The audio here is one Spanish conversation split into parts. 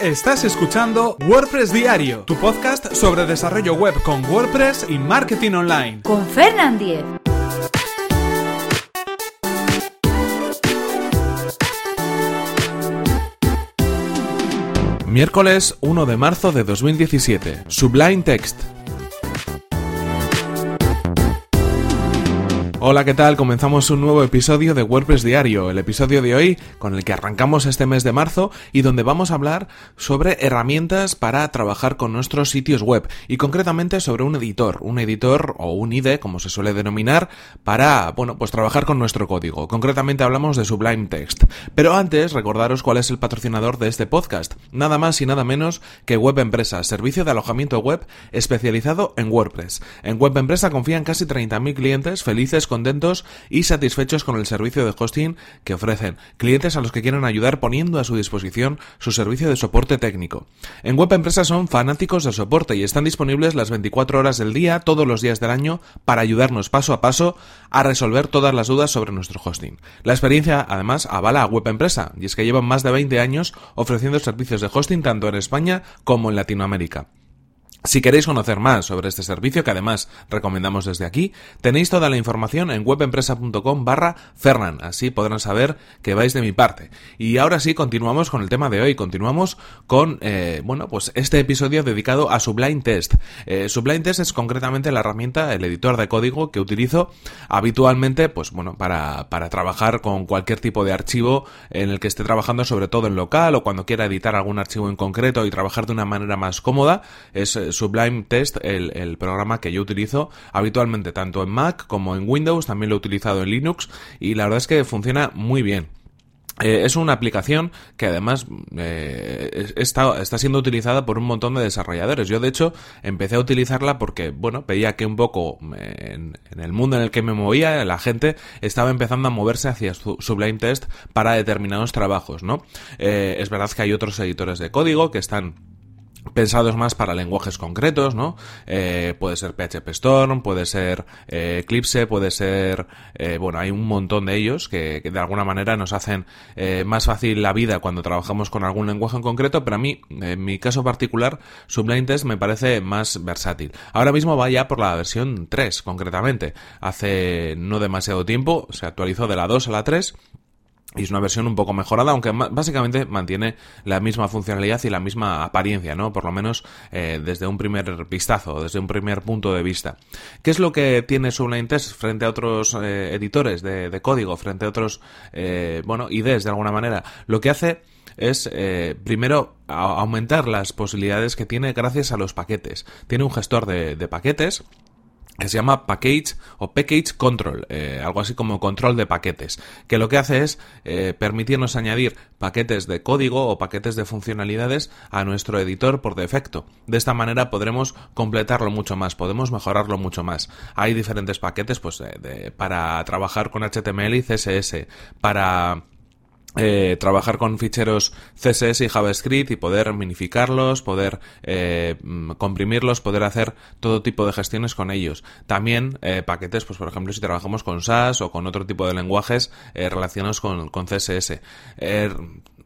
Estás escuchando WordPress Diario, tu podcast sobre desarrollo web con WordPress y marketing online. Con Fernand Diez. Miércoles 1 de marzo de 2017. Sublime Text. Hola, ¿qué tal? Comenzamos un nuevo episodio de WordPress Diario, el episodio de hoy con el que arrancamos este mes de marzo y donde vamos a hablar sobre herramientas para trabajar con nuestros sitios web y concretamente sobre un editor, un editor o un IDE, como se suele denominar, para, bueno, pues trabajar con nuestro código. Concretamente hablamos de Sublime Text. Pero antes, recordaros cuál es el patrocinador de este podcast, nada más y nada menos que Web Empresa, servicio de alojamiento web especializado en WordPress. En Web Empresa confían casi 30.000 clientes felices contentos y satisfechos con el servicio de hosting que ofrecen, clientes a los que quieren ayudar poniendo a su disposición su servicio de soporte técnico. En Web Empresa son fanáticos del soporte y están disponibles las 24 horas del día, todos los días del año, para ayudarnos paso a paso a resolver todas las dudas sobre nuestro hosting. La experiencia, además, avala a Web Empresa, y es que llevan más de 20 años ofreciendo servicios de hosting tanto en España como en Latinoamérica. Si queréis conocer más sobre este servicio, que además recomendamos desde aquí, tenéis toda la información en webempresa.com barra Fernan, así podrán saber que vais de mi parte. Y ahora sí, continuamos con el tema de hoy, continuamos con, eh, bueno, pues este episodio dedicado a Sublime Test. Eh, Sublime Test es concretamente la herramienta, el editor de código que utilizo habitualmente, pues bueno, para, para trabajar con cualquier tipo de archivo en el que esté trabajando, sobre todo en local o cuando quiera editar algún archivo en concreto y trabajar de una manera más cómoda, es Sublime Test, el, programa que yo utilizo habitualmente tanto en Mac como en Windows, también lo he utilizado en Linux y la verdad es que funciona muy bien. Eh, es una aplicación que además eh, está, está, siendo utilizada por un montón de desarrolladores. Yo de hecho empecé a utilizarla porque, bueno, veía que un poco eh, en, el mundo en el que me movía, la gente estaba empezando a moverse hacia Sublime Test para determinados trabajos, ¿no? es verdad que hay otros editores de código que están pensados más para lenguajes concretos, ¿no? Eh, puede ser PHP Storm, puede ser eh, Eclipse, puede ser, eh, bueno, hay un montón de ellos que, de alguna manera nos hacen más fácil la vida cuando trabajamos con algún lenguaje en concreto, pero a mí, en mi caso particular, Sublime Test me parece más versátil. Ahora mismo va ya por la versión 3, concretamente. Hace no demasiado tiempo se actualizó de la 2 a la 3 y es una versión un poco mejorada, aunque básicamente mantiene la misma funcionalidad y la misma apariencia, ¿no? Por lo menos eh, desde un primer vistazo, desde un primer punto de vista. ¿Qué es lo que tiene Sublime Test frente a otros eh, editores de, código, frente a otros, eh, bueno, IDs de alguna manera? Lo que hace es, primero, aumentar las posibilidades que tiene gracias a los paquetes. Tiene un gestor de paquetes que se llama Package o Package Control, eh, algo así como control de paquetes, que lo que hace es eh, permitirnos añadir paquetes de código o paquetes de funcionalidades a nuestro editor por defecto. De esta manera podremos completarlo mucho más, podemos mejorarlo mucho más. Hay diferentes paquetes pues, para trabajar con HTML y CSS, para eh, trabajar con ficheros CSS y JavaScript y poder minificarlos, poder eh, mm, comprimirlos, poder hacer todo tipo de gestiones con ellos. También eh, paquetes, pues por ejemplo, si trabajamos con SAS o con otro tipo de lenguajes relacionados con, con CSS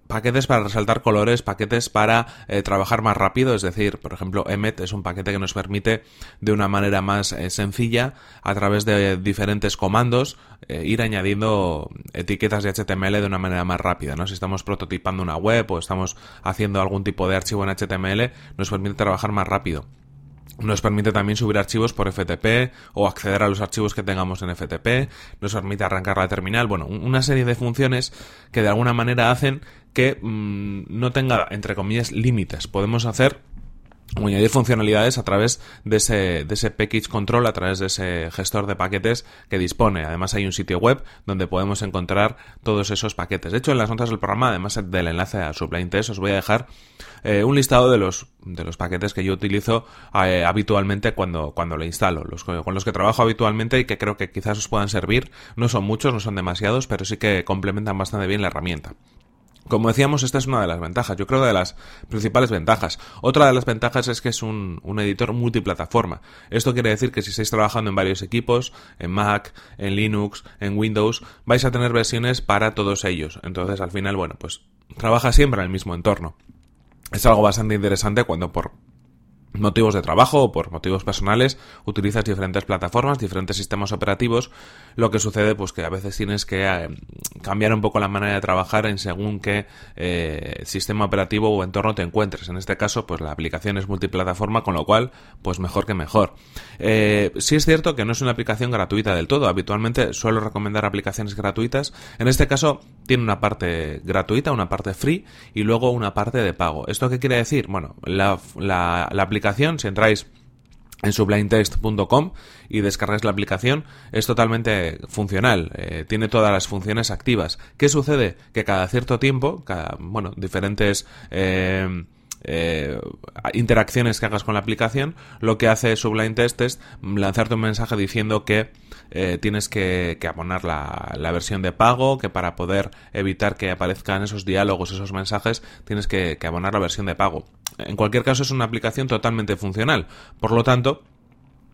paquetes para resaltar colores, paquetes para eh, trabajar más rápido, es decir, por ejemplo, Emmet es un paquete que nos permite de una manera más eh, sencilla, a través de diferentes comandos, eh, ir añadiendo etiquetas de HTML de una manera más rápida, ¿no? Si estamos prototipando una web o estamos haciendo algún tipo de archivo en HTML, nos permite trabajar más rápido. Nos permite también subir archivos por FTP o acceder a los archivos que tengamos en FTP. Nos permite arrancar la terminal. Bueno, una serie de funciones que de alguna manera hacen que mm, no tenga, entre comillas, límites. Podemos hacer o añadir funcionalidades a través de ese, de ese package control, a través de ese gestor de paquetes que dispone. Además hay un sitio web donde podemos encontrar todos esos paquetes. De hecho, en las notas del programa, además del enlace a Sublime Test, os voy a dejar eh, un listado de los, de los paquetes que yo utilizo eh, habitualmente cuando, cuando lo instalo, los, con los que trabajo habitualmente y que creo que quizás os puedan servir. No son muchos, no son demasiados, pero sí que complementan bastante bien la herramienta. Como decíamos, esta es una de las ventajas, yo creo de las principales ventajas. Otra de las ventajas es que es un, un, editor multiplataforma. Esto quiere decir que si estáis trabajando en varios equipos, en Mac, en Linux, en Windows, vais a tener versiones para todos ellos. Entonces, al final, bueno, pues trabaja siempre en el mismo entorno. es algo bastante interesante cuando por motivos de trabajo o por motivos personales utilizas diferentes plataformas, diferentes sistemas operativos, lo que sucede pues que a veces tienes que eh, cambiar un poco la manera de trabajar en según qué eh, sistema operativo o entorno te encuentres. En este caso, pues la aplicación es multiplataforma, con lo cual, pues mejor que mejor. Eh, sí es cierto que no es una aplicación gratuita del todo. Habitualmente suelo recomendar aplicaciones gratuitas. En este caso, tiene una parte gratuita, una parte free y luego una parte de pago. ¿Esto qué quiere decir? Bueno, la, la, aplicación si entráis en sublindtext.com y descargáis la aplicación, es totalmente funcional, eh, tiene todas las funciones activas. ¿Qué sucede? Que cada cierto tiempo, cada, bueno, diferentes eh, eh, interacciones que hagas con la aplicación, lo que hace Sublime Text es lanzarte un mensaje diciendo que tienes que, abonar la, versión de pago, que para poder evitar que aparezcan esos diálogos, esos mensajes, tienes que abonar la versión de pago. En cualquier caso, es una aplicación totalmente funcional. Por lo tanto,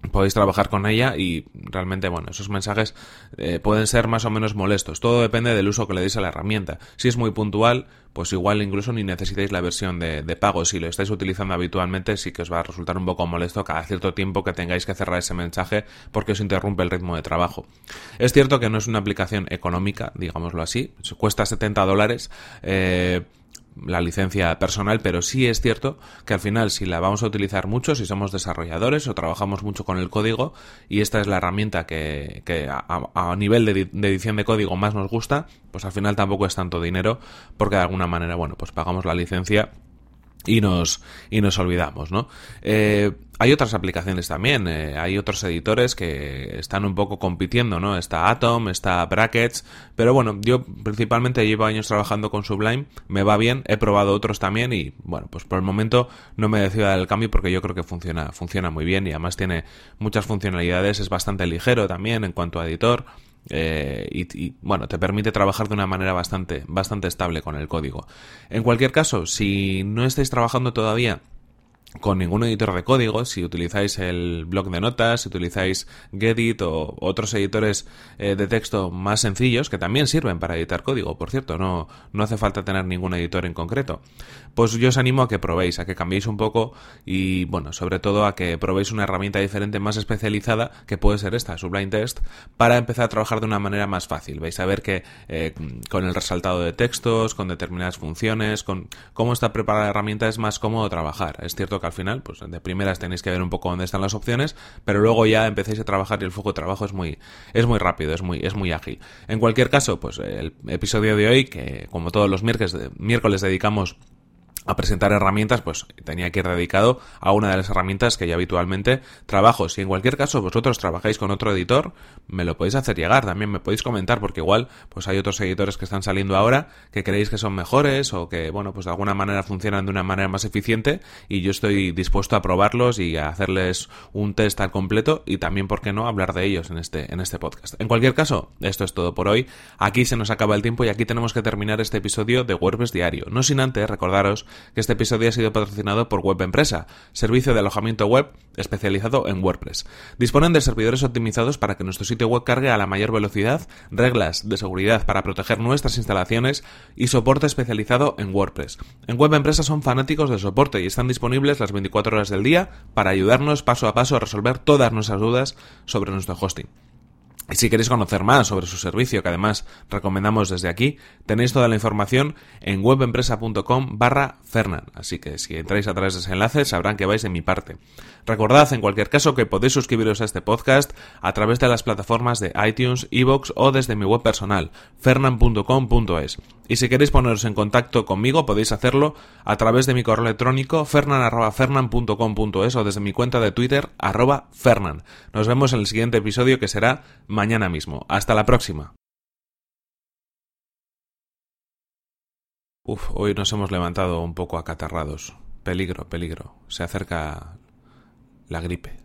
podéis trabajar con ella y realmente, bueno, esos mensajes eh, pueden ser más o menos molestos. Todo depende del uso que le deis a la herramienta. Si es muy puntual, pues igual incluso ni necesitáis la versión de, de, pago. Si lo estáis utilizando habitualmente, sí que os va a resultar un poco molesto cada cierto tiempo que tengáis que cerrar ese mensaje porque os interrumpe el ritmo de trabajo. Es cierto que no es una aplicación económica, digámoslo así. Cuesta 70 dólares. Eh, la licencia personal, pero sí es cierto que al final si la vamos a utilizar mucho, si somos desarrolladores o trabajamos mucho con el código y esta es la herramienta que, que a, nivel de, de, edición de código más nos gusta, pues al final tampoco es tanto dinero porque de alguna manera, bueno, pues pagamos la licencia y nos, y nos olvidamos, ¿no? Eh, hay otras aplicaciones también, eh, hay otros editores que están un poco compitiendo, ¿no? Está Atom, está Brackets, pero bueno, yo principalmente llevo años trabajando con Sublime, me va bien, he probado otros también y bueno, pues por el momento no me decido dar el cambio porque yo creo que funciona, funciona muy bien y además tiene muchas funcionalidades, es bastante ligero también en cuanto a editor. Eh, y, bueno, te permite trabajar de una manera bastante, bastante estable con el código. En cualquier caso, si no estáis trabajando todavía con ningún editor de código, si utilizáis el blog de notas, si utilizáis Gedit o otros editores eh, de texto más sencillos, que también sirven para editar código, por cierto, no, no hace falta tener ningún editor en concreto, pues yo os animo a que probéis, a que cambiéis un poco y, bueno, sobre todo a que probéis una herramienta diferente, más especializada, que puede ser esta, Sublime Text, para empezar a trabajar de una manera más fácil. Vais a ver que eh, con el resaltado de textos, con determinadas funciones, con cómo está preparada la herramienta es más cómodo trabajar. Es cierto que al final, pues de primeras tenéis que ver un poco dónde están las opciones, pero luego ya empecéis a trabajar y el flujo de trabajo es muy, es muy rápido, es muy, es muy ágil. En cualquier caso, pues el episodio de hoy, que como todos los miércoles, miércoles dedicamos a presentar herramientas, pues tenía que ir dedicado a una de las herramientas que yo habitualmente trabajo. Si en cualquier caso vosotros trabajáis con otro editor, me lo podéis hacer llegar, también me podéis comentar, porque igual pues hay otros editores que están saliendo ahora que creéis que son mejores o que, bueno, pues de alguna manera funcionan de una manera más eficiente y yo estoy dispuesto a probarlos y a hacerles un test al completo y también, ¿por qué no?, hablar de ellos en este, en este podcast. En cualquier caso, esto es todo por hoy. Aquí se nos acaba el tiempo y aquí tenemos que terminar este episodio de WordPress Diario. No sin antes recordaros que este episodio ha sido patrocinado por Web Empresa, servicio de alojamiento web especializado en WordPress. Disponen de servidores optimizados para que nuestro sitio web cargue a la mayor velocidad, reglas de seguridad para proteger nuestras instalaciones y soporte especializado en WordPress. En Web Empresa son fanáticos del soporte y están disponibles las 24 horas del día para ayudarnos paso a paso a resolver todas nuestras dudas sobre nuestro hosting. Y si queréis conocer más sobre su servicio, que además recomendamos desde aquí, tenéis toda la información en webempresa.com barra Fernan. Así que si entráis a través de ese enlace sabrán que vais de mi parte. Recordad en cualquier caso que podéis suscribiros a este podcast a través de las plataformas de iTunes, Evox o desde mi web personal, fernan.com.es. Y si queréis poneros en contacto conmigo podéis hacerlo a través de mi correo electrónico fernan.fernan.com.es o desde mi cuenta de Twitter arroba fernan. Nos vemos en el siguiente episodio que será mañana mismo. Hasta la próxima. Uf, hoy nos hemos levantado un poco acatarrados. Peligro, peligro. Se acerca la gripe.